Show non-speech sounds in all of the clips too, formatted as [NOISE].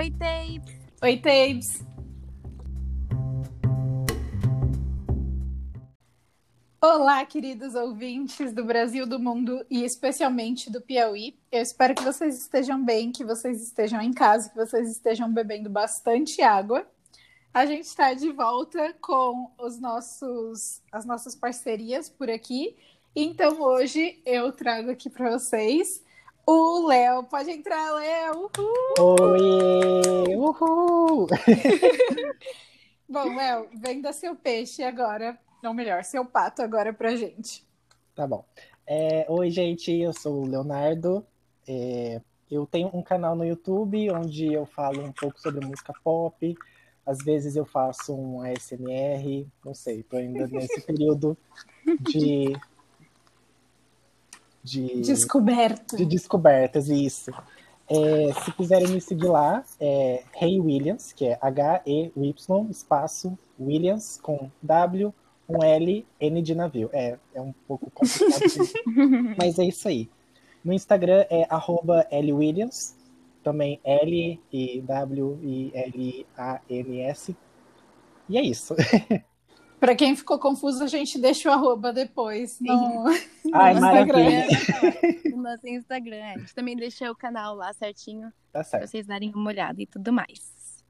Oi, Tapes! Oi, Tapes! Olá, queridos ouvintes do Brasil, do mundo e especialmente do Piauí. Eu espero que vocês estejam bem, que vocês estejam em casa, que vocês estejam bebendo bastante água. A gente está de volta com os nossos, as nossas parcerias por aqui. Então hoje eu trago aqui para vocês o Léo. Pode entrar, Léo. Uhul. Oi! Uhul! [LAUGHS] Bom, Léo, venda seu peixe agora não, melhor, seu pato agora pra gente. Tá bom. É, oi, gente, eu sou o Leonardo. É, eu tenho um canal no YouTube onde eu falo um pouco sobre música pop. Às vezes eu faço um ASMR, não sei, tô ainda nesse [LAUGHS] período de. De, Descoberto. de descobertas, isso. É, se quiserem me seguir lá, é Hey Williams, que é H-E-Y, espaço Williams, com W um L, N de navio. É, é um pouco complicado, [LAUGHS] mas é isso aí. No Instagram é arroba Williams, também L e W e L A N S. E é isso. [LAUGHS] Para quem ficou confuso, a gente deixa o arroba depois no, [LAUGHS] Ai, no Instagram. No nosso Instagram. A gente também deixa o canal lá certinho. Tá certo. Pra vocês darem uma olhada e tudo mais.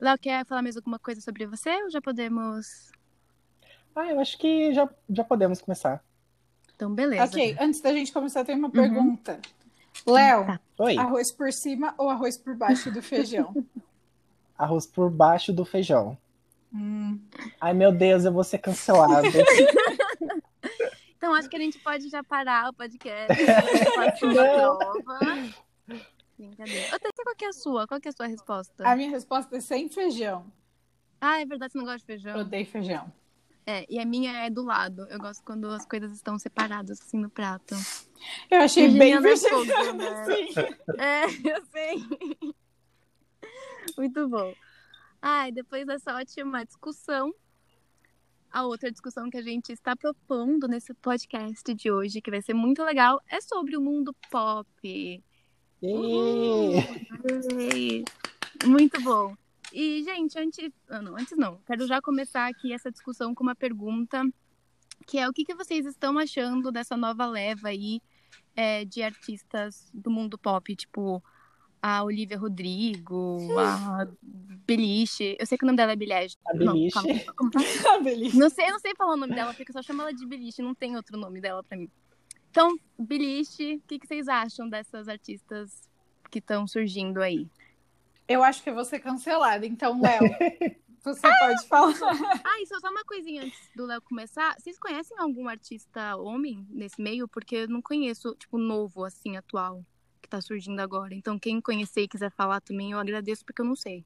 Léo, quer falar mais alguma coisa sobre você ou já podemos ah, eu acho que já, já podemos começar. Então, beleza. Ok, antes da gente começar, tem uma uhum. pergunta. Léo, tá. arroz por cima ou arroz por baixo do feijão? [LAUGHS] arroz por baixo do feijão. Hum. Ai, meu Deus, eu vou ser cancelado. [LAUGHS] então, acho que a gente pode já parar o podcast. prova. Brincadeira. Até qual é a sua. Qual é a sua resposta? A minha resposta é sem feijão. Ah, é verdade, você não gosta de feijão? Eu odeio feijão. É, e a minha é do lado. Eu gosto quando as coisas estão separadas assim no prato. Eu achei bem vegetariana, né? É, [LAUGHS] eu sei. Muito bom. Ah, depois dessa ótima discussão, a outra discussão que a gente está propondo nesse podcast de hoje, que vai ser muito legal, é sobre o mundo pop. Uhum. Muito bom. E, gente, antes. Ah, não, antes não. Quero já começar aqui essa discussão com uma pergunta, que é o que, que vocês estão achando dessa nova leva aí é, de artistas do mundo pop, tipo a Olivia Rodrigo, a [LAUGHS] Beliche. Eu sei que o nome dela é Billie A Beliche. [LAUGHS] a Beliche. Não sei, eu não sei falar o nome dela, porque eu só chamo ela de Beliche, não tem outro nome dela pra mim. Então, Beliche, o que, que vocês acham dessas artistas que estão surgindo aí? Eu acho que eu vou ser cancelada. Então, Léo, [LAUGHS] você pode falar. Ah, e só uma coisinha antes do Léo começar. Vocês conhecem algum artista homem nesse meio? Porque eu não conheço, tipo, novo, assim, atual, tá surgindo agora. Então, quem conhecer e quiser falar também, eu agradeço, porque eu não sei.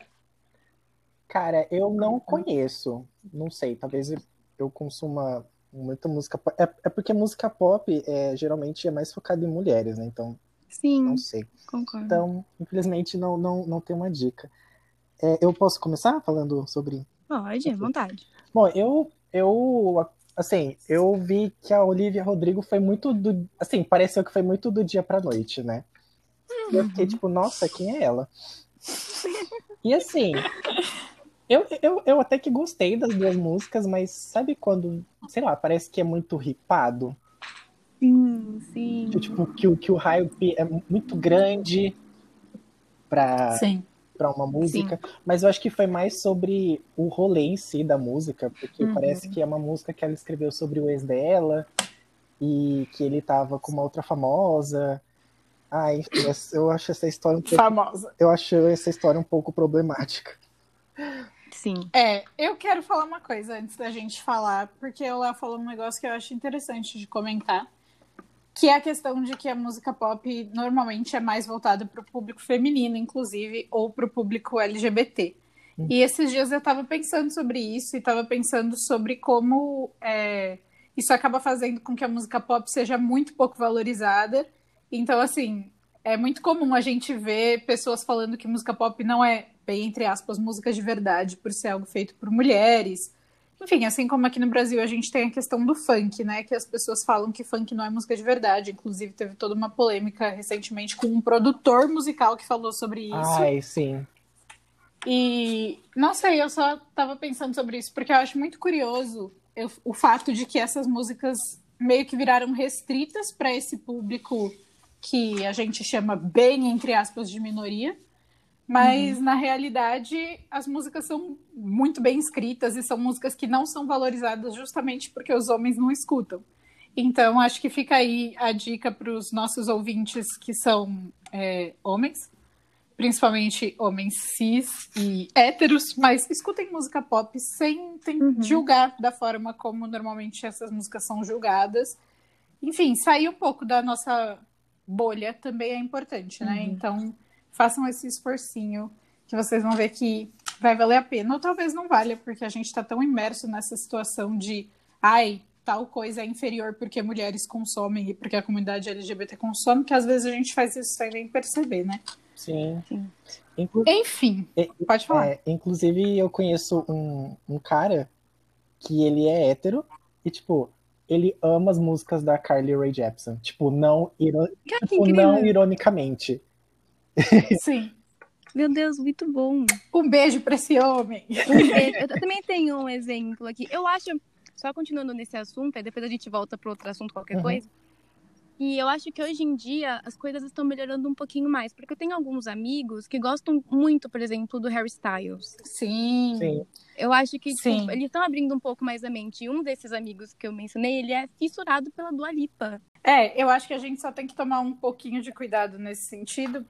Cara, eu não conheço. Não sei, talvez eu consuma muita música pop. É, é porque música pop é, geralmente é mais focada em mulheres, né? Então, Sim. Não sei. Concordo. Então, infelizmente, não, não, não tem uma dica. É, eu posso começar falando sobre. Pode, à vontade. Bom, eu, eu, assim, eu vi que a Olivia Rodrigo foi muito do. Assim, pareceu que foi muito do dia pra noite, né? Uhum. Eu fiquei tipo, nossa, quem é ela? e assim, eu, eu, eu até que gostei das duas músicas, mas sabe quando, sei lá, parece que é muito ripado? Sim, sim. Que, tipo, que, o, que o hype é muito grande pra, pra uma música. Sim. Mas eu acho que foi mais sobre o rolê em si da música, porque uhum. parece que é uma música que ela escreveu sobre o ex dela e que ele tava com uma outra famosa. Ah, enfim, eu acho essa história um pouco. Famosa. Eu acho essa história um pouco problemática. Sim. É, eu quero falar uma coisa antes da gente falar, porque o Léo falou um negócio que eu acho interessante de comentar que é a questão de que a música pop normalmente é mais voltada para o público feminino, inclusive, ou para o público LGBT. Uhum. E esses dias eu estava pensando sobre isso e estava pensando sobre como é, isso acaba fazendo com que a música pop seja muito pouco valorizada. Então, assim, é muito comum a gente ver pessoas falando que música pop não é, bem entre aspas, música de verdade, por ser algo feito por mulheres enfim, assim como aqui no Brasil a gente tem a questão do funk, né? Que as pessoas falam que funk não é música de verdade. Inclusive, teve toda uma polêmica recentemente com um produtor musical que falou sobre isso. Ai, sim. E não sei, eu só tava pensando sobre isso, porque eu acho muito curioso eu, o fato de que essas músicas meio que viraram restritas para esse público que a gente chama bem, entre aspas, de minoria. Mas, uhum. na realidade, as músicas são muito bem escritas e são músicas que não são valorizadas justamente porque os homens não escutam. Então, acho que fica aí a dica para os nossos ouvintes que são é, homens, principalmente homens cis e héteros, mas escutem música pop sem uhum. julgar da forma como normalmente essas músicas são julgadas. Enfim, sair um pouco da nossa bolha também é importante, né? Uhum. Então, façam esse esforcinho que vocês vão ver que vai valer a pena. Ou talvez não valha, porque a gente está tão imerso nessa situação de ai, tal coisa é inferior porque mulheres consomem e porque a comunidade LGBT consome, que às vezes a gente faz isso sem nem perceber, né? Sim. Sim. Inclu Enfim, é, pode falar. É, inclusive, eu conheço um, um cara que ele é hétero e, tipo, ele ama as músicas da Carly Rae Jepsen. Tipo, não, iro... tipo, não ironicamente. [LAUGHS] Sim. Meu Deus, muito bom. Um beijo pra esse homem. Um beijo. Eu também tenho um exemplo aqui. Eu acho, só continuando nesse assunto, aí depois a gente volta para outro assunto, qualquer uhum. coisa. E eu acho que hoje em dia as coisas estão melhorando um pouquinho mais, porque eu tenho alguns amigos que gostam muito, por exemplo, do Harry Styles. Sim. Sim. Eu acho que tipo, eles estão abrindo um pouco mais a mente. E um desses amigos que eu mencionei, ele é fissurado pela Dua Lipa. É, eu acho que a gente só tem que tomar um pouquinho de cuidado nesse sentido,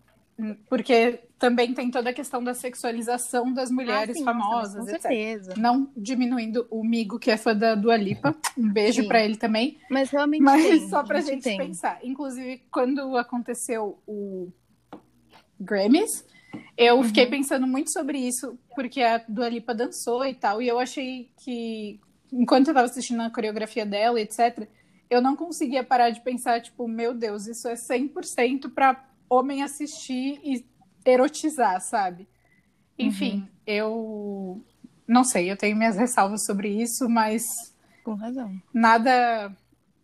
porque também tem toda a questão da sexualização das mulheres ah, sim, famosas, com certeza. Não diminuindo o Migo, que é fã da Dua Lipa. Um beijo para ele também. Mas realmente Mas tem, só pra gente tem. pensar. Inclusive, quando aconteceu o Grammys, eu uhum. fiquei pensando muito sobre isso, porque a Dua Lipa dançou e tal, e eu achei que, enquanto eu tava assistindo a coreografia dela, etc., eu não conseguia parar de pensar, tipo, meu Deus, isso é 100% pra homem assistir e erotizar, sabe? Enfim, uhum. eu não sei, eu tenho minhas ressalvas sobre isso, mas. Com razão. Nada.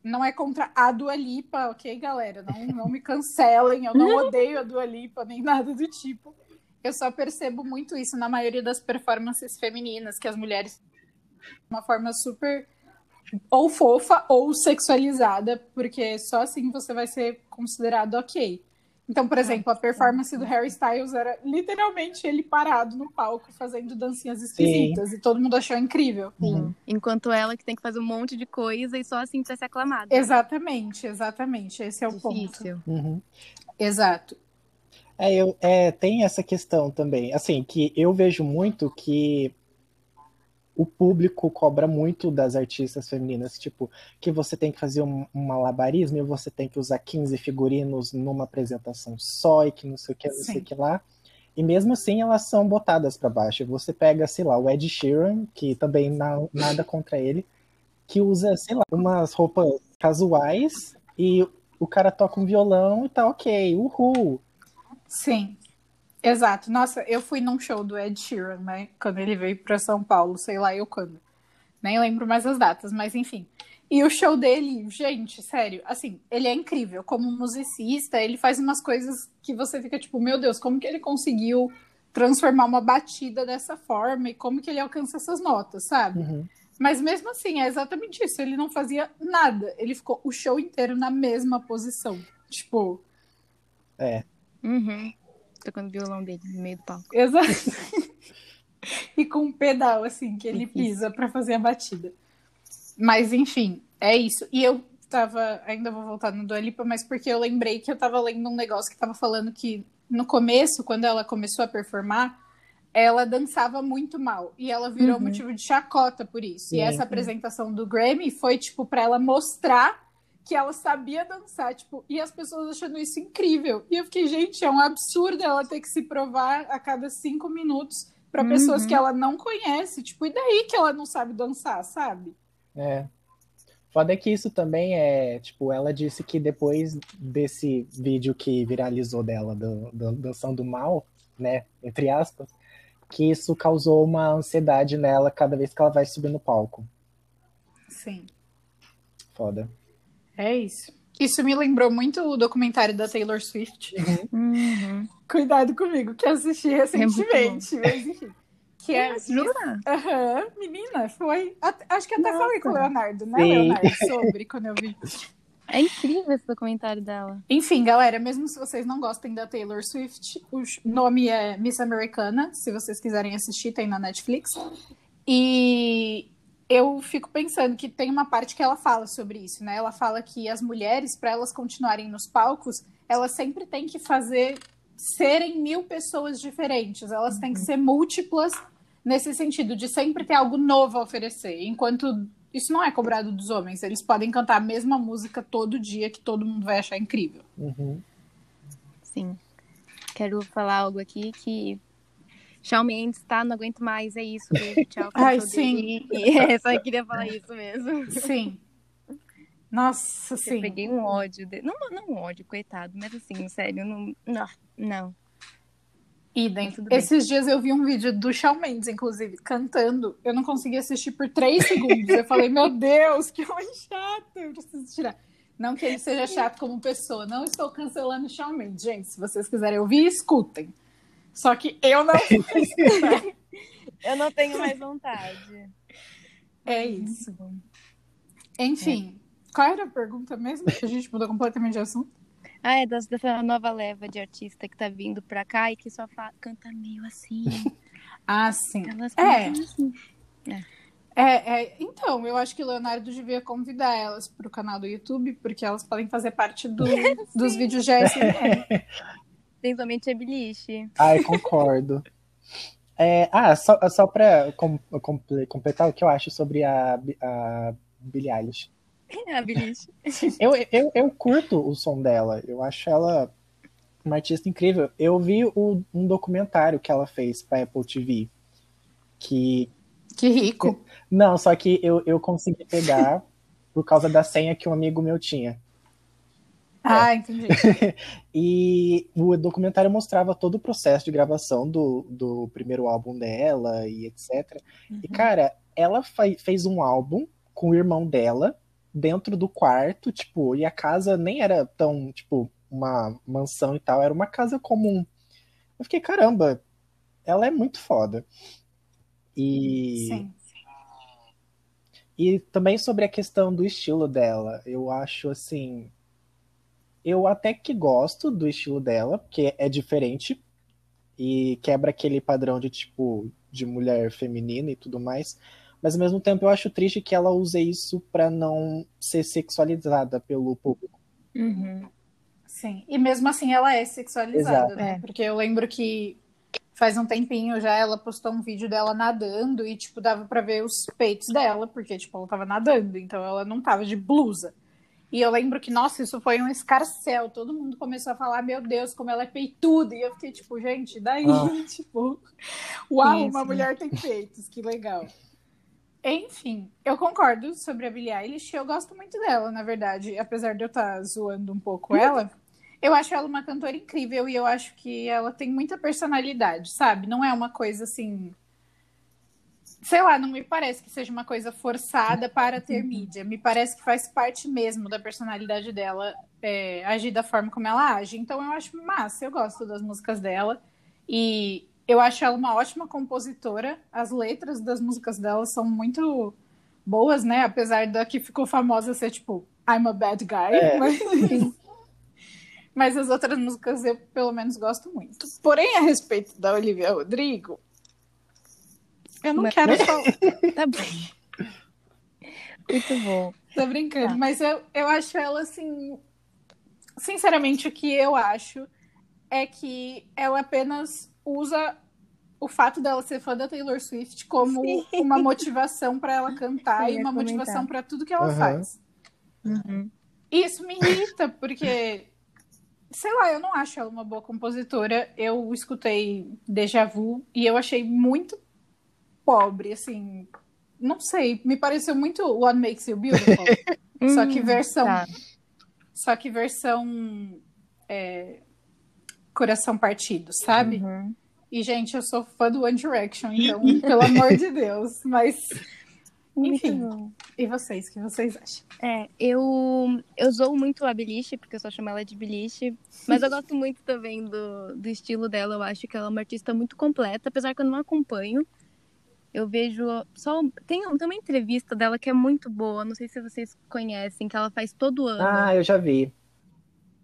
Não é contra a Dua Lipa, ok, galera? Não, não me [LAUGHS] cancelem, eu não odeio a Dua Lipa, nem nada do tipo. Eu só percebo muito isso na maioria das performances femininas, que as mulheres de uma forma super ou fofa ou sexualizada, porque só assim você vai ser considerado ok. Então, por exemplo, a performance do Harry Styles era literalmente ele parado no palco fazendo dancinhas esquisitas Sim. e todo mundo achou incrível. Sim. Enquanto ela que tem que fazer um monte de coisa e só assim pra ser aclamada. Exatamente, exatamente. Esse é o Difícil. ponto. Uhum. Exato. É, eu, é, tem essa questão também. Assim, que eu vejo muito que o público cobra muito das artistas femininas, tipo, que você tem que fazer um, um malabarismo e você tem que usar 15 figurinos numa apresentação só e que não sei o que, não sei o que lá. E mesmo assim elas são botadas para baixo. Você pega, sei lá, o Ed Sheeran, que também não, nada contra ele, que usa, sei lá, umas roupas casuais e o cara toca um violão e tá ok, uhul. Sim. Exato. Nossa, eu fui num show do Ed Sheeran, né? Quando ele veio para São Paulo, sei lá eu quando. Nem lembro mais as datas, mas enfim. E o show dele, gente, sério, assim, ele é incrível. Como musicista, ele faz umas coisas que você fica tipo, meu Deus, como que ele conseguiu transformar uma batida dessa forma e como que ele alcança essas notas, sabe? Uhum. Mas mesmo assim, é exatamente isso. Ele não fazia nada. Ele ficou o show inteiro na mesma posição. Tipo. É. Uhum tocando o violão dele no meio do palco. Exato. [LAUGHS] e com um pedal, assim, que ele pisa para fazer a batida. Mas, enfim, é isso. E eu tava. Ainda vou voltar no Dua Lipa, mas porque eu lembrei que eu tava lendo um negócio que tava falando que no começo, quando ela começou a performar, ela dançava muito mal. E ela virou uhum. motivo de chacota por isso. E essa apresentação do Grammy foi, tipo, para ela mostrar que ela sabia dançar, tipo, e as pessoas achando isso incrível. E eu fiquei, gente, é um absurdo ela ter que se provar a cada cinco minutos para pessoas que uhum. ela não conhece, tipo, e daí que ela não sabe dançar, sabe? É. Foda é que isso também é, tipo, ela disse que depois desse vídeo que viralizou dela, do, do dançando mal, né, entre aspas, que isso causou uma ansiedade nela cada vez que ela vai subir no palco. Sim. Foda. É isso. Isso me lembrou muito o documentário da Taylor Swift. Uhum. [LAUGHS] Cuidado comigo, que assisti recentemente. mas enfim. Que é. Jura? Aham, menina, foi. Acho que até Nossa. falei com o Leonardo, né, Sim. Leonardo, sobre [LAUGHS] quando eu vi. É incrível esse documentário dela. Enfim, galera, mesmo se vocês não gostem da Taylor Swift, o nome é Miss Americana. Se vocês quiserem assistir, tem na Netflix. E eu fico pensando que tem uma parte que ela fala sobre isso, né? Ela fala que as mulheres, para elas continuarem nos palcos, elas sempre têm que fazer serem mil pessoas diferentes. Elas têm que ser múltiplas nesse sentido de sempre ter algo novo a oferecer. Enquanto isso não é cobrado dos homens, eles podem cantar a mesma música todo dia que todo mundo vai achar incrível. Uhum. Sim. Quero falar algo aqui que Shawn Mendes, tá? Não aguento mais, é isso. Beijo, [LAUGHS] tchau. Ai, sim. E [LAUGHS] é, só queria falar isso mesmo. Sim. Nossa, Eu sim. peguei um ódio dele. Não, não um ódio, coitado, mas assim, sério, não. Não. não. Idem. Esses dias eu vi um vídeo do Shawn Mendes, inclusive, cantando. Eu não consegui assistir por três segundos. Eu falei, meu Deus, que homem chato. Eu preciso tirar. Não que ele seja chato como pessoa. Não estou cancelando o Shawn Mendes. Gente, se vocês quiserem ouvir, escutem. Só que eu não. [LAUGHS] Eu não tenho mais vontade. É isso. Enfim, qual era a pergunta mesmo? Que a gente mudou completamente de assunto. Ah, é das, dessa nova leva de artista que tá vindo pra cá e que só fa- canta meio assim. [LAUGHS] Ah, sim. Elas É. cantam assim. É, é, então, eu acho que o Leonardo devia convidar elas para o canal do YouTube, porque elas podem fazer parte do- [LAUGHS] dos vídeos de ASMR. Principalmente a Beliche. Ai, concordo. [LAUGHS] É, ah, só, só pra com- comple- completar o que eu acho sobre a, a Billie Eilish. A Beliche. [LAUGHS] Eu, eu, eu curto o som dela, eu acho ela uma artista incrível. Eu vi o- um documentário que ela fez pra Apple TV, que Que rico. Não, só que eu, eu consegui pegar por causa da senha que um amigo meu tinha. Ah, entendi. [LAUGHS] E o documentário mostrava todo o processo de gravação do, do primeiro álbum dela e etc. E, cara, ela fez um álbum com o irmão dela dentro do quarto, tipo, e a casa nem era tão, tipo, uma mansão e tal, era uma casa comum. Eu fiquei, caramba, ela é muito foda. E. Sim. E também sobre a questão do estilo dela, eu acho assim. Eu até que gosto do estilo dela, porque é diferente e quebra aquele padrão de tipo de mulher feminina e tudo mais. Mas ao mesmo tempo eu acho triste que ela use isso pra não ser sexualizada pelo público. Uhum. Sim. E mesmo assim ela é sexualizada, Exato. né? É. Porque eu lembro que faz um tempinho já ela postou um vídeo dela nadando e, tipo, dava pra ver os peitos dela, porque, tipo, ela tava nadando, então ela não tava de blusa. E eu lembro que, nossa, isso foi um escarcel. Todo mundo começou a falar, meu Deus, como ela é peituda. E eu fiquei, tipo, gente, daí, Ah. [LAUGHS] tipo, uau, Sim, uma sim. mulher tem peitos, que legal. Enfim, eu concordo sobre a Billie Eilish. Eu gosto muito dela, na verdade. Apesar de eu estar zoando um pouco ela, eu acho ela uma cantora incrível e eu acho que ela tem muita personalidade, sabe? Não é uma coisa assim. Sei lá, não me parece que seja uma coisa forçada para ter mídia. Me parece que faz parte mesmo da personalidade dela é, agir da forma como ela age. Então eu acho massa, eu gosto das músicas dela. E eu acho ela uma ótima compositora. As letras das músicas dela são muito boas, né? Apesar da que ficou famosa ser tipo I'm a bad guy. É. Mas, [LAUGHS] mas as outras músicas eu pelo menos gosto muito. Porém, a respeito da Olivia Rodrigo, eu não Mas- quero falar. [LAUGHS] Tá bom. Muito bom. Tô brincando, Tá. mas eu, eu acho ela assim. Sinceramente, o que eu acho é que ela apenas usa o fato dela ser fã da Taylor Swift como Sim. uma motivação para ela cantar e uma comentar. motivação para tudo que ela Aham. faz. Uhum. E Isso me irrita, porque, sei lá, eu não acho ela uma boa compositora. Eu escutei Deja Vu e eu achei muito pobre, assim. Não sei, me pareceu muito What Makes You Beautiful. [LAUGHS] Só que Hum, versão. tá. Só que versão. é, coração partido, sabe? Uhum. E, gente, eu sou fã do One Direction, então, [LAUGHS] pelo amor de Deus. Mas Enfim. E vocês, o que vocês acham? É, eu, eu zoo muito a Beliche, porque eu só chamo ela de Beliche. Mas eu gosto muito também do, do estilo dela. Eu acho que ela é uma artista muito completa, apesar que eu não acompanho. Eu vejo só. Tem, tem uma entrevista dela que é muito boa, não sei se vocês conhecem, que ela faz todo ano. Ah, eu já vi.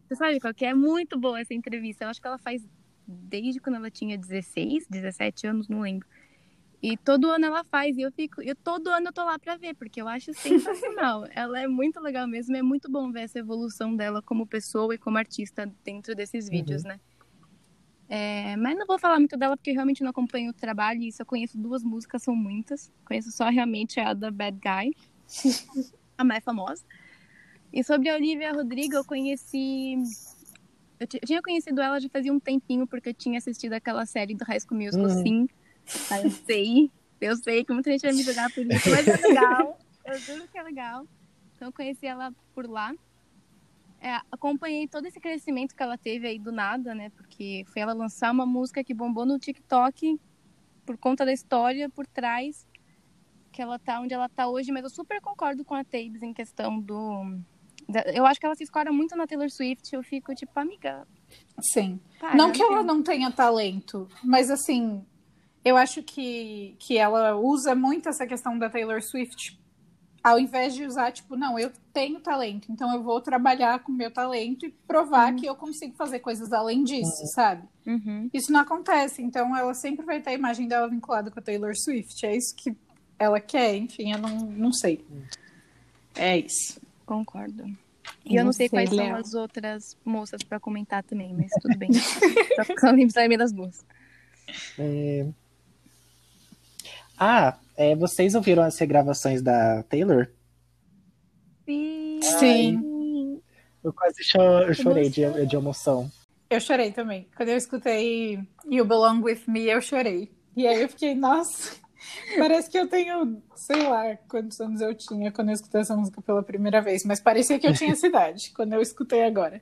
Você sabe qual que é? É muito boa essa entrevista. Eu acho que ela faz desde quando ela tinha 16, 17 anos, não lembro. E todo ano ela faz, e eu fico, eu todo ano eu tô lá pra ver, porque eu acho sensacional. [LAUGHS] ela é muito legal mesmo, é muito bom ver essa evolução dela como pessoa e como artista dentro desses vídeos, né? É, mas não vou falar muito dela porque eu realmente não acompanho o trabalho e só conheço duas músicas, são muitas. Conheço só realmente a da Bad Guy, [LAUGHS] a mais famosa. E sobre a Olivia Rodrigo, eu conheci. Eu, eu tinha conhecido ela já fazia um tempinho, porque eu tinha assistido aquela série do High School Musical, Uhum. sim. Eu sei, eu sei que muita gente vai me jogar por isso, mas é legal. Eu juro que é legal. Então eu conheci ela por lá. É, acompanhei todo esse crescimento que ela teve aí do nada, né? Porque foi ela lançar uma música que bombou no TikTok por conta da história por trás que ela tá onde ela tá hoje, mas eu super concordo com a Tabes em questão do. Eu acho que ela se escora muito na Taylor Swift. Eu fico tipo, amiga. Sim. Para, não que ela entendeu? não tenha talento, mas assim, eu acho que, que ela usa muito essa questão da Taylor Swift. Ao invés de usar, tipo, não, eu tenho talento, então eu vou trabalhar com meu talento e provar que eu consigo fazer coisas além disso, sabe? Uhum. Isso não acontece, então ela sempre vai ter a imagem dela vinculada com a Taylor Swift. É isso que ela quer, enfim, eu não, não sei. É isso. Concordo. E eu não sei você, quais são Léo? as outras moças pra comentar também, mas tudo bem. [LAUGHS] Só lembro também das duas. É, Ah, é, vocês ouviram as regravações da Taylor? Sim. Sim. Eu quase cho- eu chorei de, de emoção. Eu chorei também. Quando eu escutei You Belong With Me, eu chorei. E aí eu fiquei, nossa, parece que eu tenho, sei lá, quantos anos eu tinha quando eu escutei essa música pela primeira vez, mas parecia que eu tinha essa idade [LAUGHS] quando eu escutei agora.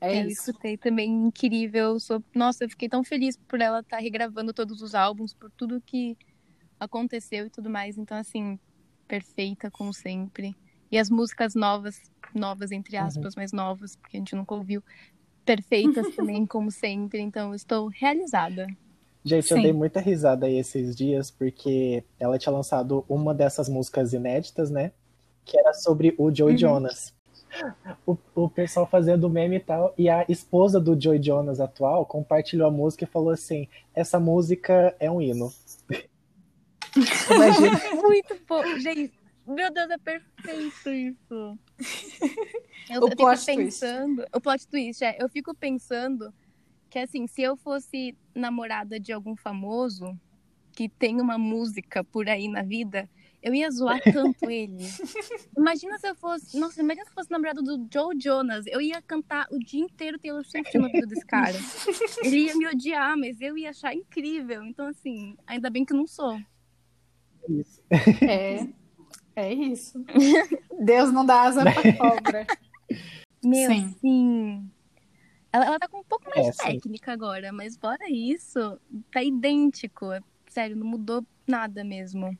É eu isso. escutei também incrível. Sou... Nossa, eu fiquei tão feliz por ela estar regravando todos os álbuns, por tudo que aconteceu e tudo mais. Então, assim, perfeita como sempre. E as músicas novas, novas entre aspas, mas novas, porque a gente nunca ouviu, perfeitas [LAUGHS] também, como sempre. Então, eu estou realizada. Gente, eu Sim. dei muita risada aí esses dias, porque ela tinha lançado uma dessas músicas inéditas, né? Que era sobre o Joey Uhum. Jonas. O, o pessoal fazendo meme e tal, e a esposa do Joey Jonas atual compartilhou a música e falou assim: essa música é um hino. Imagina. [LAUGHS] Muito bom. Gente, meu Deus, é perfeito isso. Eu, O eu fico plot twist. pensando. O plot twist, é. Eu fico pensando que, assim, se eu fosse namorada de algum famoso que tem uma música por aí na vida, eu ia zoar tanto ele. [LAUGHS] Imagina se eu fosse. Nossa, imagina se eu fosse namorada do Joe Jonas. Eu ia cantar o dia inteiro Taylor Swift desse cara. Ele ia me odiar, mas eu ia achar incrível. Então, assim, ainda bem que eu não sou. Isso. É, é isso. [LAUGHS] Deus não dá asa pra [LAUGHS] cobra. Meu, Sim. sim. Ela, ela tá com um pouco mais É, de sim. técnica agora, mas fora isso, tá idêntico. Sério, não mudou nada mesmo.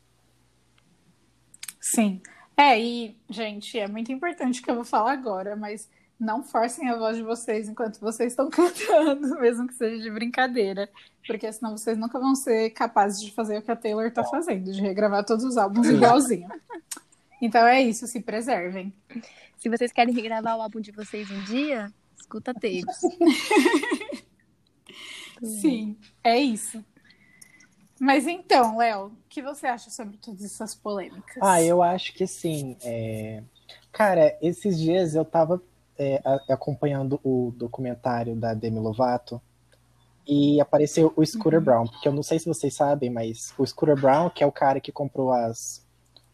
Sim. É, e, gente, é muito importante o que eu vou falar agora, mas não forcem a voz de vocês enquanto vocês estão [LAUGHS] cantando, mesmo que seja de brincadeira. Porque senão vocês nunca vão ser capazes de fazer o que a Taylor tá fazendo, de regravar todos os álbuns igualzinho. Então é isso, se preservem. Se vocês querem regravar o álbum de vocês um dia, escuta tapes. [LAUGHS] Sim, é isso. Mas então, Léo, o que você acha sobre todas essas polêmicas? Ah, eu acho que sim. é, Cara, esses dias eu tava é, acompanhando o documentário da Demi Lovato e apareceu o Scooter Brown, porque eu não sei se vocês sabem, mas o Scooter Brown, que é o cara que comprou as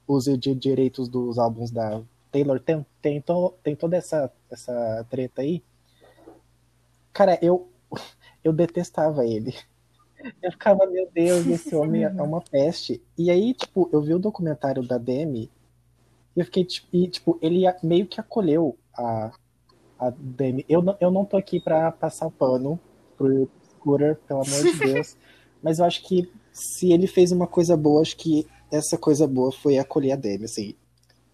os direitos dos álbuns da Taylor, tem, tem, to- tem toda essa, essa treta aí. Cara, eu, [LAUGHS] eu detestava ele. Eu ficava, meu Deus, [LAUGHS] esse homem é uma peste. E aí, tipo, eu vi o documentário da Demi e eu fiquei, tipo, e, tipo ele meio que acolheu a, a Demi. Eu não, eu não tô aqui pra passar o pano pro Scooter, pelo amor de Deus. [LAUGHS] mas eu acho que se ele fez uma coisa boa, acho que essa coisa boa foi acolher a Demi, assim.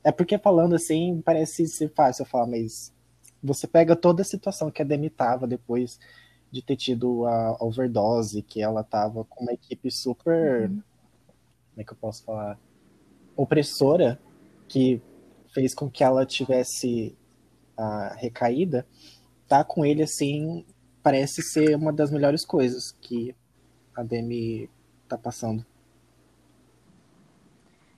É porque falando assim, parece ser fácil eu falar, mas você pega toda a situação que a Demi tava depois de ter tido a overdose, que ela tava com uma equipe super. Uhum. Como é que eu posso falar? Opressora, que fez com que ela tivesse a recaída. Tá com ele assim, parece ser uma das melhores coisas que a Demi tá passando.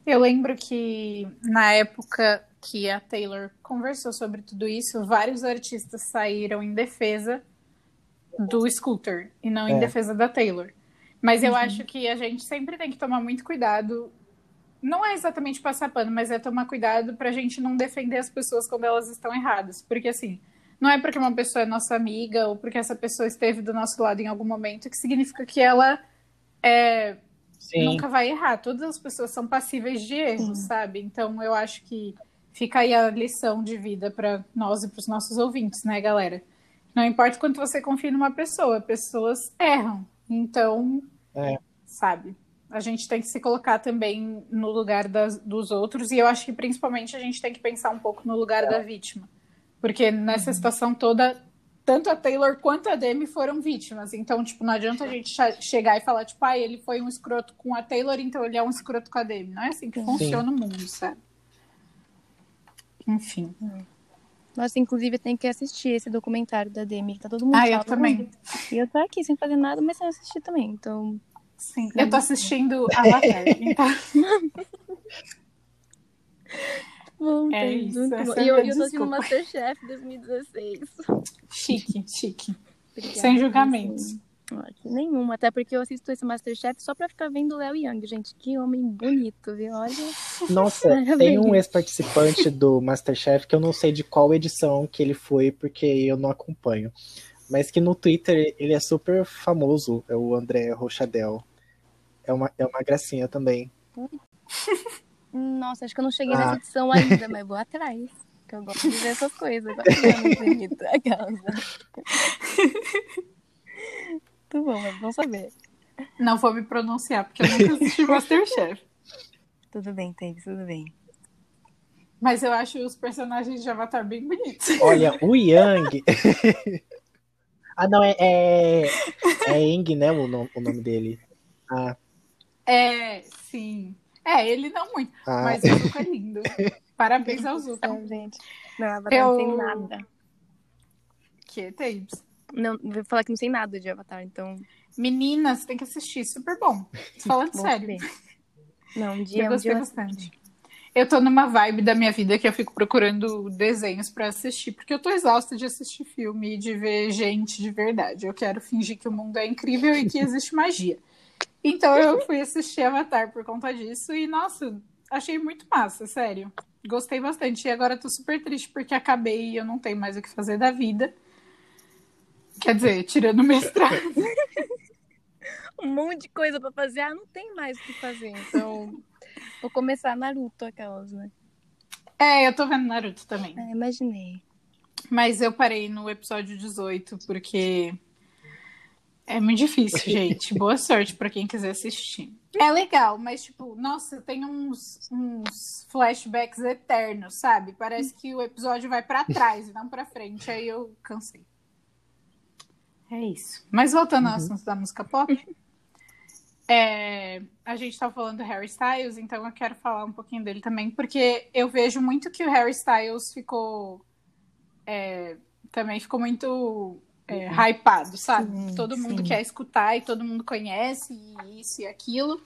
Eu lembro que na época que a Taylor conversou sobre tudo isso, vários artistas saíram em defesa do Scooter e não é. em defesa da Taylor. Mas eu uhum. acho que a gente sempre tem que tomar muito cuidado. Não é exatamente passar pano, mas é tomar cuidado pra gente não defender as pessoas quando elas estão erradas. Porque assim, não é porque uma pessoa é nossa amiga ou porque essa pessoa esteve do nosso lado em algum momento que significa que ela é, nunca vai errar. Todas as pessoas são passíveis de erros, sabe? Então eu acho que fica aí a lição de vida para nós e para os nossos ouvintes, né, galera? Não importa quanto você confie numa pessoa, pessoas erram. Então, é. sabe? A gente tem que se colocar também no lugar das, dos outros, e eu acho que principalmente a gente tem que pensar um pouco no lugar é. da vítima. Porque nessa uhum. situação toda, tanto a Taylor quanto a Demi foram vítimas. Então, tipo, não adianta a gente chegar e falar, tipo, ah, ele foi um escroto com a Taylor, então ele é um escroto com a Demi. Não é assim que Sim. funciona o mundo, sabe? Enfim. Nossa, inclusive tem que assistir esse documentário da Demi, que tá todo mundo Ah, eu também. E eu tô aqui sem fazer nada, mas sem assistir também, então... Sim, eu tô assistindo Avatar, então... [LAUGHS] Bom, é isso. E eu, eu tô assistindo Masterchef 2016. Chique, chique. Obrigada, sem julgamentos. Nenhuma, até porque eu assisto esse Masterchef só pra ficar vendo o Léo Young, gente. Que homem bonito, viu? Olha. Nossa, [LAUGHS] tem um ex-participante do Masterchef que eu não sei de qual edição que ele foi, porque eu não acompanho. Mas que no Twitter ele é super famoso, é o André Rochadel. É uma, é uma gracinha também. Nossa, acho que eu não cheguei ah. nessa edição ainda, mas vou atrás. Que eu gosto de ver essas coisas. Ver bonito. [LAUGHS] Muito bom, mas vamos saber. Não vou me pronunciar, porque eu nunca assisti Masterchef. Tudo bem, Thaís, tudo bem. Mas eu acho os personagens de Avatar bem bonitos. Olha, o Yang. [LAUGHS] ah, não, é. É, é Eng, né? O nome, o nome dele. Ah. É, sim. É, ele não muito. Ah. Mas o Zuko é lindo. Parabéns ao Zuko. É, gente. Não, Avatar eu... não tem nada. Que, Thaís? Não, vou falar que não sei nada de Avatar, então. Meninas, tem que assistir, super bom. Falando sério. Não, um dia, eu gostei um dia bastante. Eu tô numa vibe da minha vida que eu fico procurando desenhos para assistir, porque eu tô exausta de assistir filme e de ver gente de verdade. Eu quero fingir que o mundo é incrível e que [LAUGHS] existe magia. Então eu fui assistir Avatar por conta disso e, nossa, achei muito massa, sério. Gostei bastante. E agora tô super triste porque acabei e eu não tenho mais o que fazer da vida. Quer dizer, tirando o mestrado. [LAUGHS] um monte de coisa para fazer. Ah, não tem mais o que fazer. Então, [LAUGHS] vou começar Naruto, aquelas, né? É, eu tô vendo Naruto também. É, imaginei. Mas eu parei no episódio 18 porque é muito difícil, [LAUGHS] gente. Boa sorte para quem quiser assistir. É legal, mas tipo, nossa, tem uns, uns flashbacks eternos, sabe? Parece que o episódio vai para trás e não para frente. Aí eu cansei. É isso. Mas voltando uhum. ao assunto da música pop, é, a gente estava falando do Harry Styles, então eu quero falar um pouquinho dele também, porque eu vejo muito que o Harry Styles ficou. É, também ficou muito é, hypado, sabe? Sim, todo mundo sim. quer escutar e todo mundo conhece e isso e aquilo.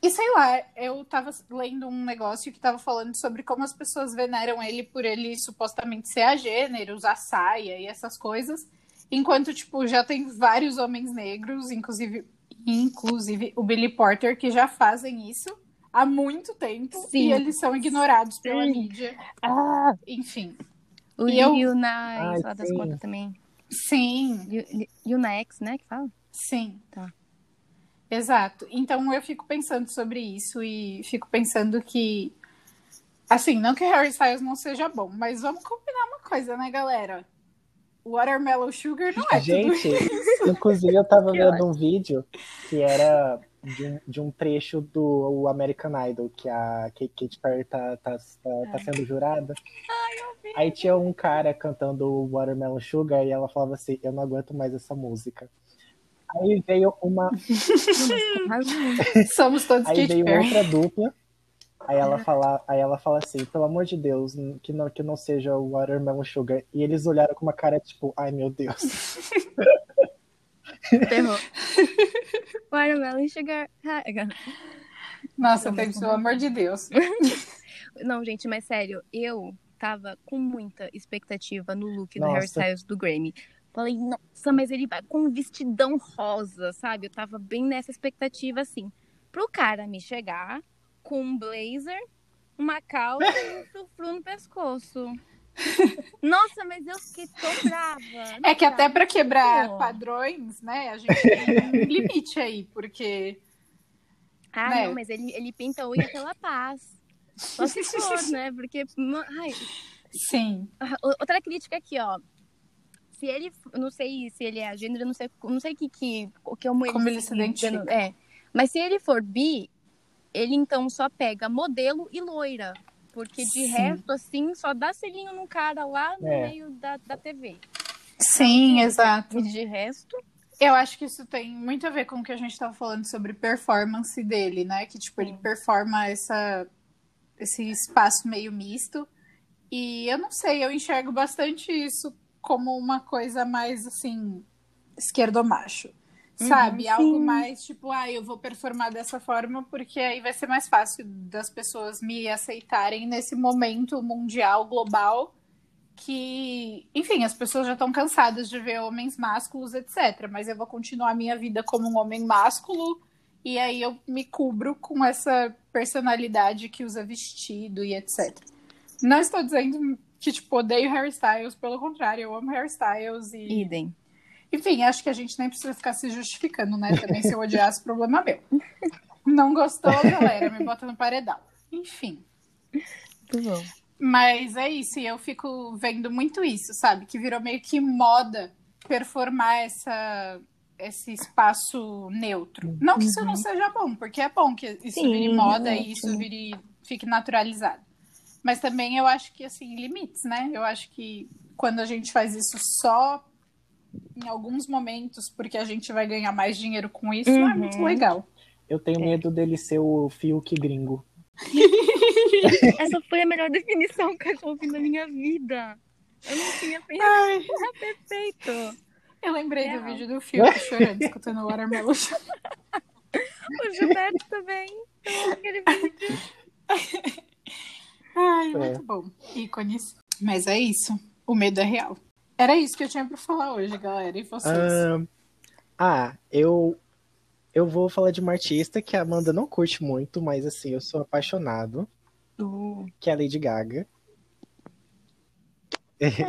E sei lá, eu tava lendo um negócio que tava falando sobre como as pessoas veneram ele por ele supostamente ser a gênero, usar saia e essas coisas. Enquanto, tipo, já tem vários homens negros, inclusive, inclusive o Billy Porter, que já fazem isso há muito tempo. Sim. E eles são ignorados pela sim. mídia. Ah. Enfim. O e eu... na lá das contas também. Sim. E o na X, né, que fala? Sim. Tá. Exato. Então eu fico pensando sobre isso e fico pensando que assim, não que Harry Styles não seja bom, mas vamos combinar uma coisa, né, galera? Watermelon Sugar não é Gente, inclusive eu tava [LAUGHS] vendo um vídeo que era de um, de um trecho do American Idol, que a Kate Perry tá, tá, tá, tá sendo jurada. Aí tinha um cara cantando Watermelon Sugar e ela falava assim, eu não aguento mais essa música. Aí veio uma. [LAUGHS] Somos todos Aí Kate veio Perry. outra dupla. Aí ela, fala, aí ela fala assim, pelo amor de Deus, que não, que não seja o Watermelon Sugar. E eles olharam com uma cara tipo, ai meu Deus. [LAUGHS] Ferrou. [LAUGHS] Watermelon Sugar. Nossa, pelo amor de Deus. [LAUGHS] Não, gente, mas sério, eu tava com muita expectativa no look do Nossa. Harry Styles do Grammy. Falei, nossa, mas ele vai com um vestidão rosa, sabe? Eu tava bem nessa expectativa, assim. Pro cara me chegar com um blazer, uma calça e um frufru no pescoço. [LAUGHS] Nossa, mas eu fiquei tão brava. É que até pra quebrar Pô. padrões, né, a gente tem um [LAUGHS] limite aí, porque Ah, né? não, mas ele, ele pinta a unha pela paz. Só se for, [LAUGHS] né? Porque. Ai, sim, Ah, o- Outra crítica aqui, ó. Se ele, não sei se ele é gênero, não sei, não sei que que o que como ele, Como ele se identifica. É. Mas se ele for bi, ele então só pega modelo e loira, porque de Sim. resto assim só dá selinho no cara lá no É. meio da, da TV. sim, exato. E de resto, Eu acho que isso tem muito a ver com o que a gente estava falando sobre performance dele, né? Que tipo ele Sim. performa essa esse espaço meio misto. E eu não sei, eu enxergo bastante isso como uma coisa mais assim esquerdomacho. Sabe? Uhum, Algo mais tipo, ah, eu vou performar dessa forma porque aí vai ser mais fácil das pessoas me aceitarem nesse momento mundial, global, que, enfim, as pessoas já estão cansadas de ver homens másculos, etc. Mas eu vou continuar a minha vida como um homem másculo e aí eu me cubro com essa personalidade que usa vestido e etc. Não estou dizendo que, tipo, odeio hairstyles, pelo contrário, eu amo hairstyles e idem. Enfim, acho que a gente nem precisa ficar se justificando, né? Também se eu odiasse, problema meu. Não gostou, galera, me bota no paredão. Enfim. Muito bom. Mas é isso, e eu fico vendo muito isso, sabe? Que virou meio que moda performar essa, esse espaço neutro. Não que isso não seja bom, porque é bom que isso Sim, vire moda é e isso vire, fique naturalizado. Mas também eu acho que, assim, limites, né? Eu acho que quando a gente faz isso só em alguns momentos, porque a gente vai ganhar mais dinheiro com isso, não é Uhum. muito legal. Eu tenho medo dele ser o Fiuk gringo. [LAUGHS] Essa foi a melhor definição que eu ouvi na minha vida. Eu não tinha pensado. Ai, Perfeito. eu lembrei do Real. vídeo do filme [LAUGHS] chorando, escutando o Watermelon. O Gilberto também. Eu aquele vídeo. Ai, É. muito bom. Ícones. Mas é isso. O medo é real. Era isso que eu tinha pra falar hoje, galera. E vocês? Ah, eu eu vou falar de uma artista que a Amanda não curte muito, mas assim, eu sou apaixonado, que é a Lady Gaga.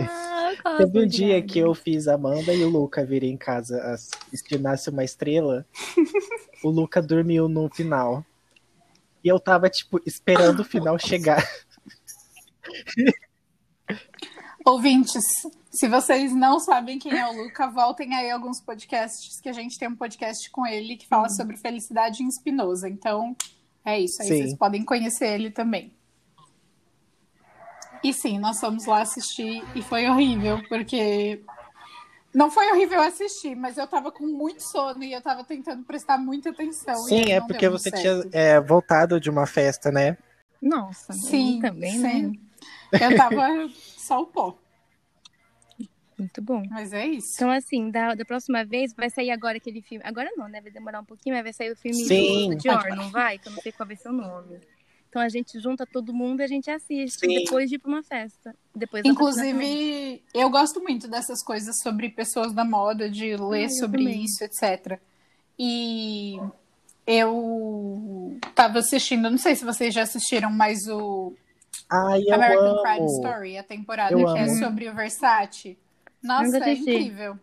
Ah, [LAUGHS] Teve um dia Gaga. que eu fiz a Amanda e o Luca virem em casa as- se nasce uma estrela. [LAUGHS] o Luca dormiu no final. E eu tava, tipo, esperando o final [LAUGHS] chegar. Ouvintes, se vocês não sabem quem é o Luca, voltem aí alguns podcasts, que a gente tem um podcast com ele que fala sobre felicidade em Spinoza. Então, é isso. Aí Sim. vocês podem conhecer ele também. E sim, nós fomos lá assistir e foi horrível, porque. Não foi horrível assistir, mas eu tava com muito sono e eu tava tentando prestar muita atenção. Sim, é porque você certo. tinha é, voltado de uma festa, né? Nossa, Sim, também, sim. né? Eu tava só o pó. Muito bom. Mas é isso. Então, assim, da, da próxima vez vai sair agora aquele filme. Agora não, né? Vai demorar um pouquinho, mas vai sair o filme Sim. do Dior, não vai? Que eu não sei qual vai ser o nome. Então a gente junta todo mundo e a gente assiste Sim. depois de ir pra uma festa. Depois. Inclusive, eu gosto muito dessas coisas sobre pessoas da moda, de ler Ah, sobre também. isso, etc. E eu tava assistindo, não sei se vocês já assistiram, mas o Ai, eu American Crime amo. Story, a temporada Eu que é amo. sobre o Versace. Nossa, é incrível.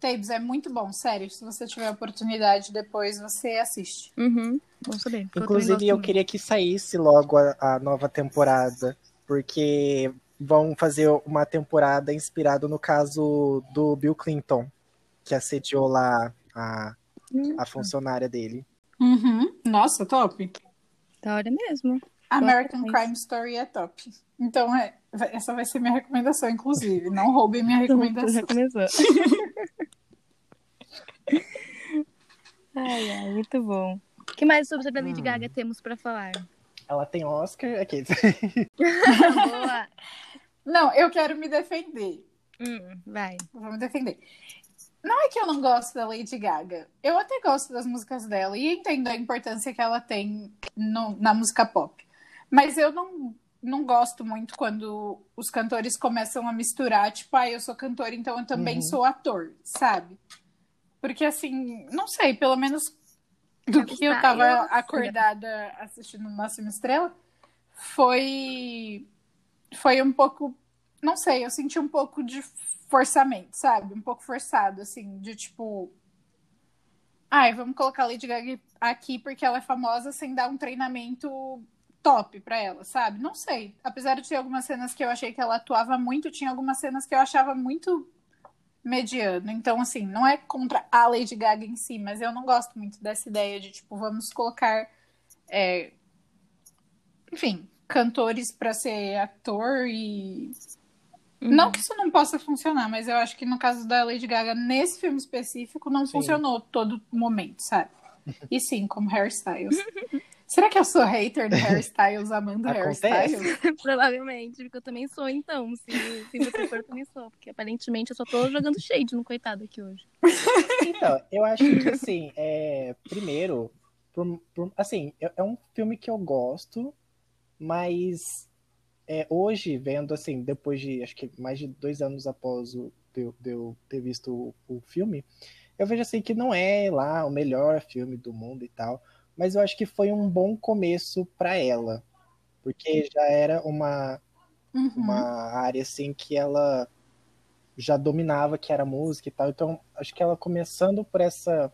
Tabes, é muito bom, sério. Se você tiver oportunidade, depois você assiste. Uhum. Bom saber. Inclusive, eu gosto queria que saísse logo a, a nova temporada, porque vão fazer uma temporada inspirada no caso do Bill Clinton, que assediou lá a, a funcionária dele. Uhum. Nossa, top. Da hora mesmo. American Crime Story é top. Então, é, essa vai ser minha recomendação, inclusive. Não roubem minha recomendação. [LAUGHS] Ai, ai, muito bom. O que mais sobre a Lady Hum. Gaga temos pra falar? Ela tem Oscar. Aqui. [LAUGHS] Boa. Não, eu quero me defender. Hum, vai. Vou me defender. Não é que eu não gosto da Lady Gaga. Eu até gosto das músicas dela e entendo a importância que ela tem no- na música pop. Mas eu não, não gosto muito quando os cantores começam a misturar, tipo, ah, eu sou cantor, então eu também Uhum. sou ator, sabe? Porque assim, não sei, pelo menos do que eu tava acordada assistindo Máxima Estrela, foi foi um pouco, não sei, eu senti um pouco de forçamento, sabe? Um pouco forçado, assim, de tipo. Ai, vamos colocar a Lady Gaga aqui porque ela é famosa sem dar um treinamento top pra ela, sabe? Não sei. Apesar de ter algumas cenas que eu achei que ela atuava muito, tinha algumas cenas que eu achava muito mediano. Então, assim, não é contra a Lady Gaga em si, mas eu não gosto muito dessa ideia de, tipo, vamos colocar. é, enfim, cantores pra ser ator e Uhum. não que isso não possa funcionar, mas eu acho que no caso da Lady Gaga, nesse filme específico, não Sim. funcionou todo momento, sabe? E sim, como hairstyles. [LAUGHS] Será que eu sou hater do [LAUGHS] hairstyles, amando hairstyles? [LAUGHS] Provavelmente, porque eu também sou, então. Se, se você for, eu também sou. Porque aparentemente eu só tô jogando shade no coitado aqui hoje. Então, eu acho que assim, é, primeiro, por- por- assim, é, é um filme que eu gosto, mas é, hoje, vendo assim, depois de acho que mais de dois anos após o, de, eu- de eu ter visto o, o filme, eu vejo assim que não é lá o melhor filme do mundo e tal, mas eu acho que foi um bom começo para ela, porque já era uma Uhum. uma área assim que ela já dominava, que era música e tal. Então, acho que ela começando por essa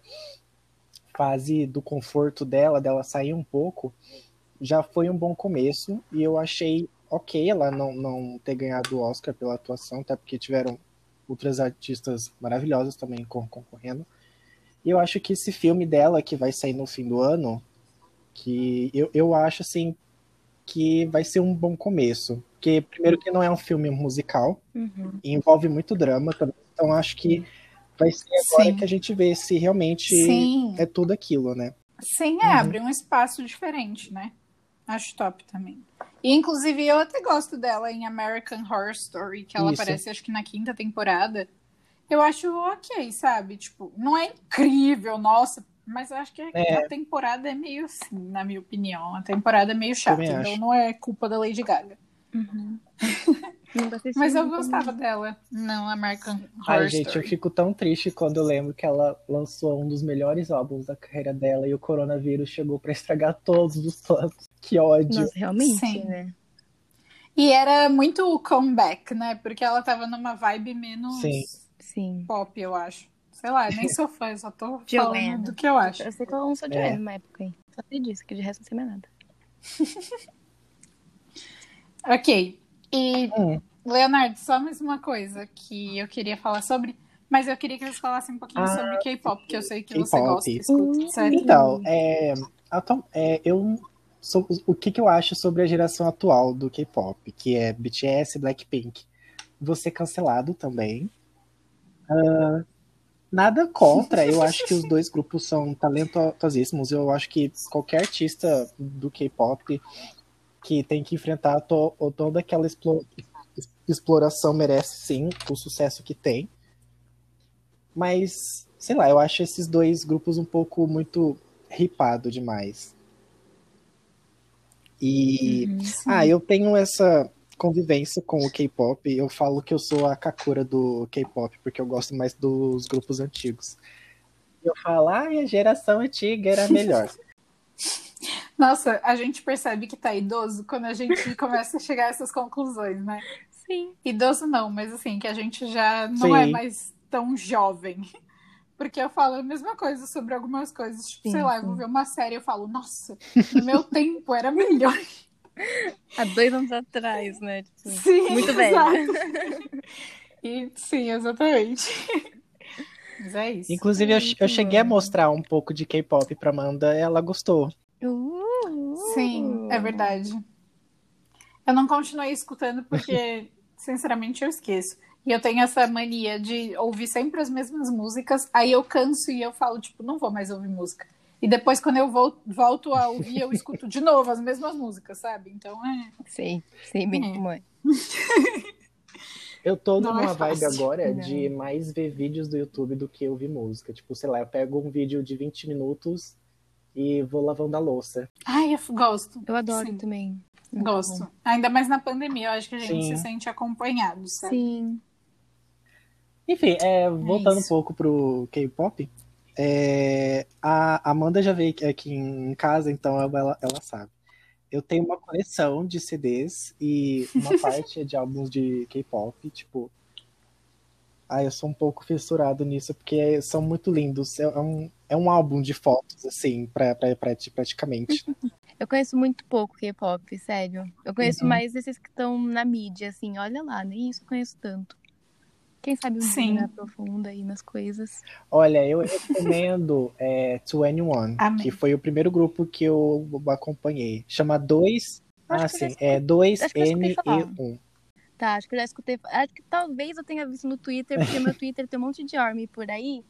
fase do conforto dela, dela sair um pouco, já foi um bom começo. E eu achei ok ela não, não ter ganhado o Oscar pela atuação, até porque tiveram outras artistas maravilhosas também con- concorrendo. E eu acho que esse filme dela, que vai sair no fim do ano, que eu, eu acho assim que vai ser um bom começo. Porque, primeiro, que não é um filme musical, Uhum. e envolve muito drama também. Então, acho que vai ser agora Sim. que a gente vê se realmente Sim, é tudo aquilo, né? sim, é, Uhum. abre um espaço diferente, né? Acho top também. E, inclusive, eu até gosto dela em American Horror Story, que ela Isso. aparece, acho que na quinta temporada. Eu acho ok, sabe? Tipo, não é incrível, nossa, mas eu acho que É. a temporada é meio assim, na minha opinião. A temporada é meio chata, então acho. não é culpa da Lady Gaga. Uhum. Mas eu também. gostava dela. Não, American Horror Ai, gente, eu fico tão triste quando eu lembro que ela lançou um dos melhores álbuns da carreira dela e o coronavírus chegou pra estragar todos os planos. Que ódio. Nossa, realmente, Sim. né? E era muito comeback, né? Porque ela tava numa vibe menos Sim. Sim. pop, eu acho. Sei lá, eu nem sou fã, eu só tô Joanna. [LAUGHS] falando do que eu acho. Eu sei que eu não sou de É. numa época aí. Só sei disso, que de resto não sei mais nada. [LAUGHS] Ok. E, Hum, Leonardo, só mais uma coisa que eu queria falar sobre, mas eu queria que vocês falassem um pouquinho Ah, sobre K-pop, que eu sei que você gosta, escuta, etc. Então, é, é, eu sou- o que, que eu acho sobre a geração atual do K-pop, que é BTS, Blackpink. Vou ser cancelado também. Ah, nada contra, eu acho que os dois grupos são talentosíssimos. Eu acho que qualquer artista do K-pop que tem que enfrentar to- toda aquela explo- exploração merece sim o sucesso que tem. Mas, sei lá, eu acho esses dois grupos um pouco muito ripado demais. E Uhum. ah, eu tenho essa convivência com o K-pop. Eu falo que eu sou a Kakura do K-pop, porque eu gosto mais dos grupos antigos. Eu falo, ai, a geração antiga era melhor. [LAUGHS] Nossa, a gente percebe que tá idoso quando a gente [LAUGHS] começa a chegar a essas conclusões, né? Sim. Idoso não, mas assim, que a gente já não Sim. é mais tão jovem. Porque eu falo a mesma coisa sobre algumas coisas. Tipo, Sim, sei lá, eu sim. vou ver uma série e eu falo, nossa, no meu [LAUGHS] tempo era melhor. Há dois anos atrás, né? Tipo, Sim, muito [LAUGHS] exato. [LAUGHS] E, sim, exatamente. Mas é isso. Inclusive, eu, Muito eu cheguei a mostrar um pouco de K-pop pra Amanda, ela gostou. Uh, Sim, é verdade. Eu não continuei escutando porque, [LAUGHS] sinceramente, eu esqueço. E eu tenho essa mania de ouvir sempre as mesmas músicas, aí eu canso e eu falo, tipo, não vou mais ouvir música. E depois, quando eu vol- volto a ouvir, eu [LAUGHS] escuto de novo as mesmas músicas, sabe? Então é. Sei, sei bem É. como é. [LAUGHS] Eu tô numa é vibe agora Não. de mais ver vídeos do YouTube do que ouvir música. Tipo, sei lá, eu pego um vídeo de 20 minutos e vou lavando a louça. Ai, eu gosto. Eu adoro Sim, também. Gosto. bom. Ainda mais na pandemia, eu acho que a gente Sim. se sente acompanhado, sabe? Sim. Enfim, é, voltando um isso. pouco pro K-pop, é, a Amanda já veio aqui- em casa, então ela, ela sabe. Eu tenho uma coleção de CDs e uma [LAUGHS] parte é de álbuns de K-pop, tipo. Ah, eu sou um pouco fissurado nisso, porque são muito lindos. É um, é um álbum de fotos, assim, pra, pra, pra- praticamente. [LAUGHS] Eu conheço muito pouco K-pop, sério. Eu conheço Uhum. mais esses que estão na mídia, assim. Olha lá, nem isso eu conheço tanto. Quem sabe um Sim. dia aprofunda aí nas coisas. Olha, eu recomendo [LAUGHS] é, 21, Amém. que foi o primeiro grupo que eu acompanhei. Chama 2. Acho Ah, sim, é 2 acho que eu já escutei falar. N-E-1. Tá, acho que eu já escutei. Acho que talvez eu tenha visto no Twitter, porque meu [LAUGHS] Twitter tem um monte de army por aí.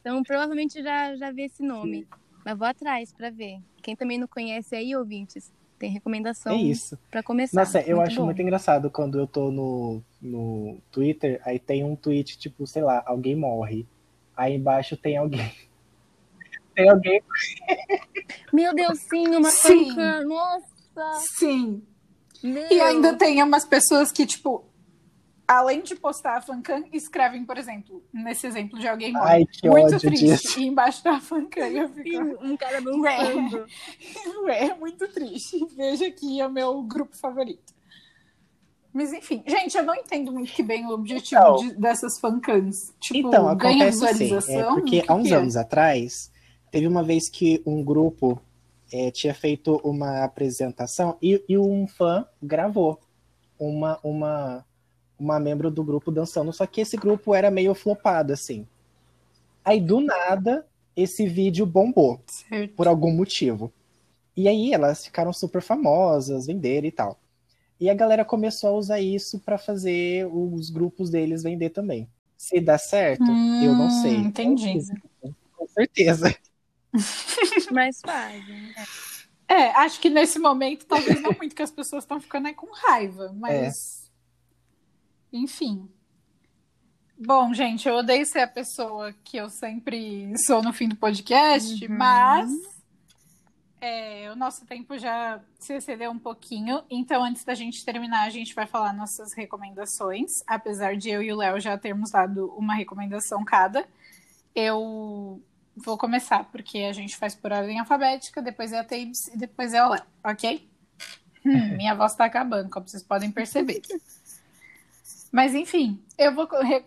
Então provavelmente já, já vi esse nome. Mas vou atrás pra ver. Quem também não conhece aí, ouvintes, tem recomendação É isso. pra começar. Nossa, eu acho bom. muito engraçado quando eu tô no, no Twitter, aí tem um tweet, tipo, sei lá, alguém morre. Aí embaixo tem alguém. [LAUGHS] Tem alguém. Meu Deus, sim, uma Sim. Nossa! Sim. Meu. E ainda tem umas pessoas que, tipo, além de postar a fancam, escrevem, por exemplo, nesse exemplo de alguém morre. Ai, que muito ódio triste. disso. E embaixo da fancam eu Sim, fico. um cara dançando. Ué, [LAUGHS] é muito triste. Veja aqui é o meu grupo favorito. Mas enfim, gente, eu não entendo muito que bem o objetivo Então. de- dessas fancams. Tipo, Então, ganha acontece assim, visualização. é porque há uns é? anos atrás, teve uma vez que um grupo é, tinha feito uma apresentação e, e um fã gravou uma, uma, uma membro do grupo dançando, só que esse grupo era meio flopado, assim. Aí, do nada, esse vídeo bombou, Certo. por algum motivo. E aí elas ficaram super famosas, venderam e tal. E a galera começou a usar isso para fazer os grupos deles vender também. Se dá certo, eu não sei. Hum, Entendi. Com certeza. [LAUGHS] Mas fazem. né? É, acho que nesse momento talvez não muito, que as pessoas estão ficando aí com raiva, mas. Enfim. Bom, gente, eu odeio ser a pessoa que eu sempre sou no fim do podcast, Uhum. mas é, o nosso tempo já se excedeu um pouquinho, então antes da gente terminar, a gente vai falar nossas recomendações. Apesar de eu e o Léo já termos dado uma recomendação cada, eu vou começar, porque a gente faz por ordem alfabética, depois é a Tabes e depois é o Léo, ok? Hum, [LAUGHS] minha voz tá acabando, como vocês podem perceber. Mas enfim, eu vou. re-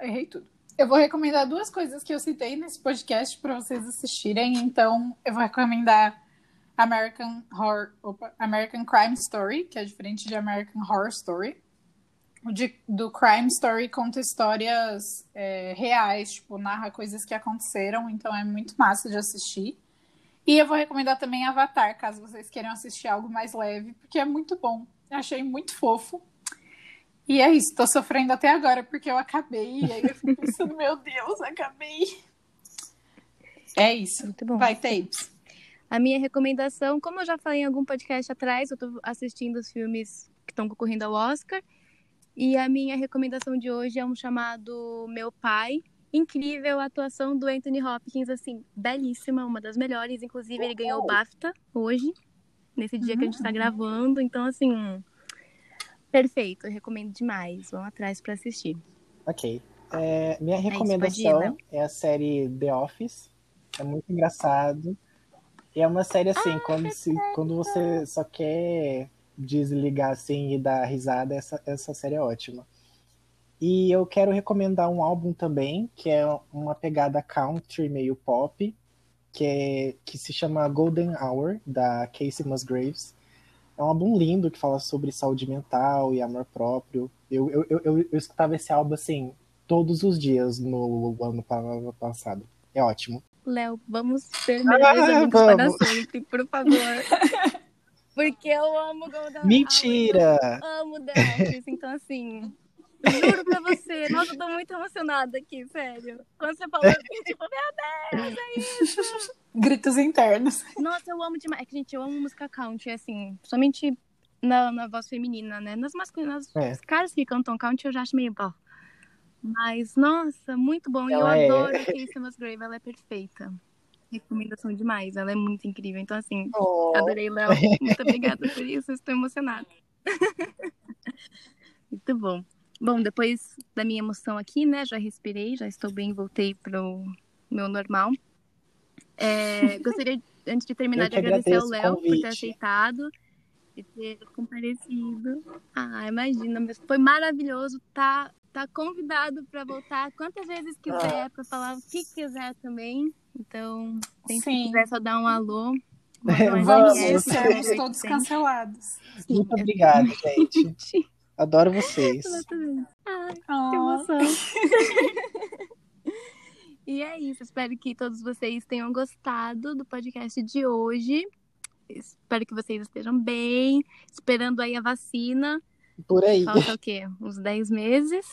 Errei tudo. Eu vou recomendar duas coisas que eu citei nesse podcast para vocês assistirem. Então, eu vou recomendar American Horror, opa, American Crime Story, que é diferente de American Horror Story. O de- do Crime Story conta histórias é, reais, tipo, narra coisas que aconteceram, então é muito massa de assistir. E eu vou recomendar também Avatar, caso vocês queiram assistir algo mais leve, porque é muito bom. Eu achei muito fofo. E é isso, tô sofrendo até agora porque eu acabei. E aí eu fico pensando, meu Deus, acabei. É isso. Muito bom. Vai, Tapes. A minha recomendação, como eu já falei em algum podcast atrás, eu tô assistindo os filmes que estão concorrendo ao Oscar. E a minha recomendação de hoje é um chamado Meu Pai. Incrível a atuação do Anthony Hopkins, assim, belíssima, uma das melhores. Inclusive, ele ganhou o BAFTA hoje, nesse dia que a gente tá gravando. Então, assim, perfeito. Eu recomendo demais. Vão atrás pra assistir. Ok. É, minha pode ir, recomendação Léo. é a série The Office. É muito engraçado. E é uma série assim, Ah, quando, se, quando você só quer desligar assim e dar risada, essa, essa série é ótima. E eu quero recomendar um álbum também, que é uma pegada country meio pop, que, é, que se chama Golden Hour, da Casey Musgraves. É um álbum lindo que fala sobre saúde mental e amor próprio. Eu, eu, eu, eu, eu escutava esse álbum assim, todos os dias no ano pa- passado. É ótimo. Léo, vamos ser melhores Ah, amigos para vamos. sempre, por favor. [LAUGHS] Porque eu amo Golden Mentira! Eu amo The Office, então assim. Juro pra você. Nossa, eu tô muito emocionada aqui, sério. Quando você falou, eu fiquei tipo, meu Deus, é isso. Gritos internos. Nossa, eu amo demais. É que, gente, eu amo música country, assim, somente na, na voz feminina, né? Nas masculinas, É. os caras que cantam country eu já acho meio bom. Mas, nossa, muito bom. E eu é. adoro a Casey Musgrave, ela é perfeita. Recomendação demais, ela é muito incrível. Então, assim, Oh, adorei, Léo. Muito obrigada por isso, estou emocionada. [LAUGHS] muito bom. Bom, depois da minha emoção aqui, né? Já respirei, já estou bem, voltei pro meu normal. É, [LAUGHS] gostaria, antes de terminar, de agradecer ao o Léo por ter aceitado e ter comparecido. Ah, imagina, mas foi maravilhoso. Tá, tá convidado para voltar quantas vezes quiser, para falar o que quiser também. Então, se Sim. quiser só dar um alô. [LAUGHS] Vamos sermos né, todos cancelados. muito obrigado, gente. [LAUGHS] Adoro [LAUGHS] vocês. Ai, que Oh, emoção. [LAUGHS] e é isso. Espero que todos vocês tenham gostado do podcast de hoje. Espero que vocês estejam bem. Esperando aí a vacina. Por aí. Falta o quê? Uns 10 meses.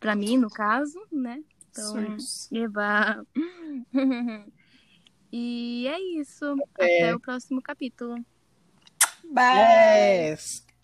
Pra mim, no caso, né? Então. Eba. [LAUGHS] e é isso. Até o próximo capítulo. Bye! Yes!